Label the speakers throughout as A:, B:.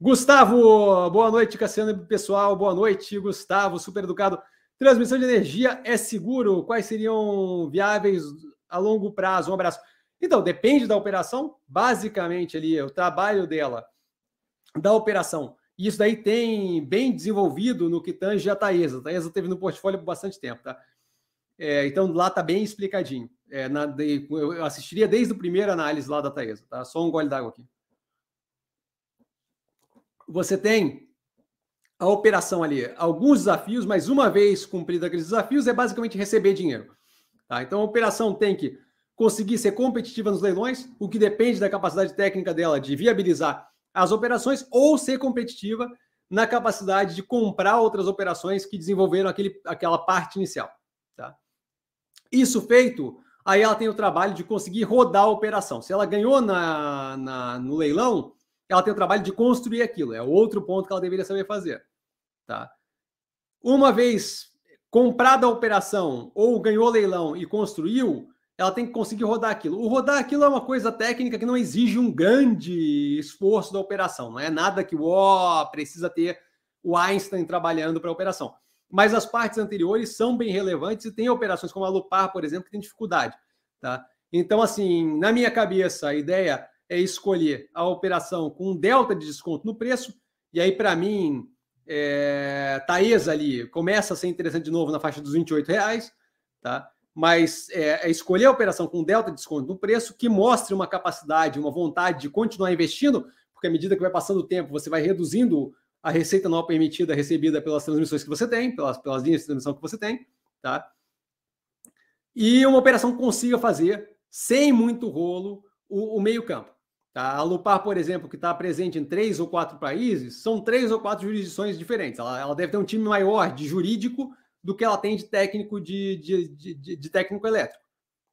A: Gustavo, boa noite, Cassiano pessoal. Boa noite, Gustavo, super educado. Transmissão de energia é seguro? Quais seriam viáveis a longo prazo? Um abraço. Então, depende da operação. Basicamente, ali, o trabalho dela, da operação. E isso daí tem bem desenvolvido no que tange a Taesa. A Taesa teve no portfólio por bastante tempo, tá? É, então, lá tá bem explicadinho. É, na, eu assistiria desde o primeiro análise lá da Taesa, tá? Só um gole d'água aqui. Você tem a operação ali, alguns desafios, mas uma vez cumprido aqueles desafios, é basicamente receber dinheiro. Tá? Então a operação tem que conseguir ser competitiva nos leilões, o que depende da capacidade técnica dela de viabilizar as operações, ou ser competitiva na capacidade de comprar outras operações que desenvolveram aquele, aquela parte inicial. Tá? Isso feito, aí ela tem o trabalho de conseguir rodar a operação. Se ela ganhou na, na no leilão, ela tem o trabalho de construir aquilo. É outro ponto que ela deveria saber fazer. Tá? Uma vez comprada a operação ou ganhou leilão e construiu, ela tem que conseguir rodar aquilo. O rodar aquilo é uma coisa técnica que não exige um grande esforço da operação. Não é nada que ó, precisa ter o Einstein trabalhando para a operação. Mas as partes anteriores são bem relevantes e tem operações como a Lupar, por exemplo, que tem dificuldade. Tá? Então, assim, na minha cabeça, a ideia é escolher a operação com um delta de desconto no preço. E aí, para mim, é, Taesa ali começa a ser interessante de novo na faixa dos 28 reais, tá? Mas é, é escolher a operação com delta de desconto no preço que mostre uma capacidade, uma vontade de continuar investindo, porque à medida que vai passando o tempo, você vai reduzindo a receita não permitida recebida pelas transmissões que você tem, pelas, pelas linhas de transmissão que você tem, tá? E uma operação que consiga fazer, sem muito rolo, o, o meio-campo. Tá? A Lupar, por exemplo, que está presente em três ou quatro países, são três ou quatro jurisdições diferentes. Ela, ela, deve ter um time maior de jurídico do que ela tem de técnico de, de, de, de, técnico elétrico.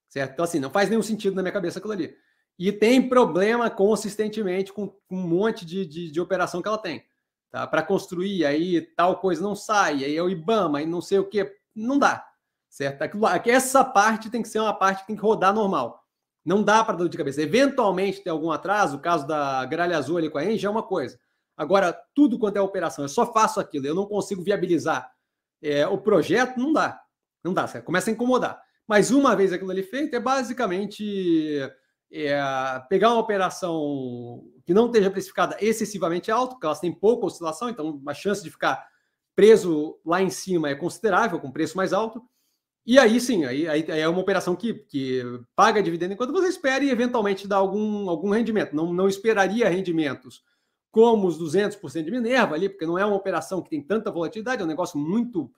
A: Certo? Então, assim, não faz nenhum sentido na minha cabeça aquilo ali. E tem problema consistentemente com, com um monte de, de, de, operação que ela tem. Tá? Para construir, aí tal coisa não sai, aí é o IBAMA, aí não sei o que. Não dá. Certo? Essa parte tem que ser uma parte que tem que rodar normal. Não dá para dar de cabeça. Eventualmente tem algum atraso, o caso da gralha azul ali com a Engie é uma coisa. Agora, tudo quanto é operação, eu só faço aquilo, eu não consigo viabilizar é, o projeto, não dá. Não dá, certo? começa a incomodar. Mas uma vez aquilo ali feito, é basicamente é, pegar uma operação que não esteja precificada excessivamente alto, porque elas têm pouca oscilação, então a chance de ficar preso lá em cima é considerável, com preço mais alto, e aí sim, aí, aí, é uma operação que, que paga dividendo enquanto você espera e eventualmente dá algum, algum rendimento. Não, não esperaria rendimentos como os 200% de Minerva ali, porque não é uma operação que tem tanta volatilidade, é um negócio muito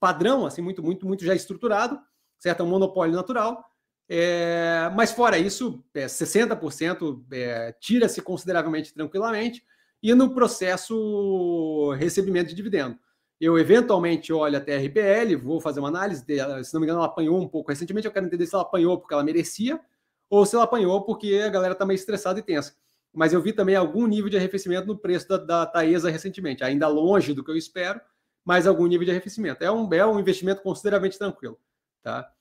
A: padrão, assim, muito, muito, muito já estruturado, certo? É um monopólio natural. É, mas fora isso, é, 60% é, tira-se consideravelmente tranquilamente e no processo recebimento de dividendo. Eu eventualmente olho até a RPL, vou fazer uma análise, se não me engano, ela apanhou um pouco recentemente. Eu quero entender se ela apanhou porque ela merecia ou se ela apanhou porque a galera está meio estressada e tensa. Mas eu vi também algum nível de arrefecimento no preço da, da Taesa recentemente, ainda longe do que eu espero, mas algum nível de arrefecimento. É um, é um investimento consideravelmente tranquilo. Tá?